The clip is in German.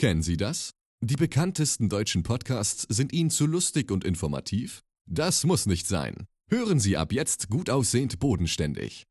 Kennen Sie das? Die bekanntesten deutschen Podcasts sind Ihnen zu lustig und informativ? Das muss nicht sein. Hören Sie ab jetzt gut aussehend bodenständig.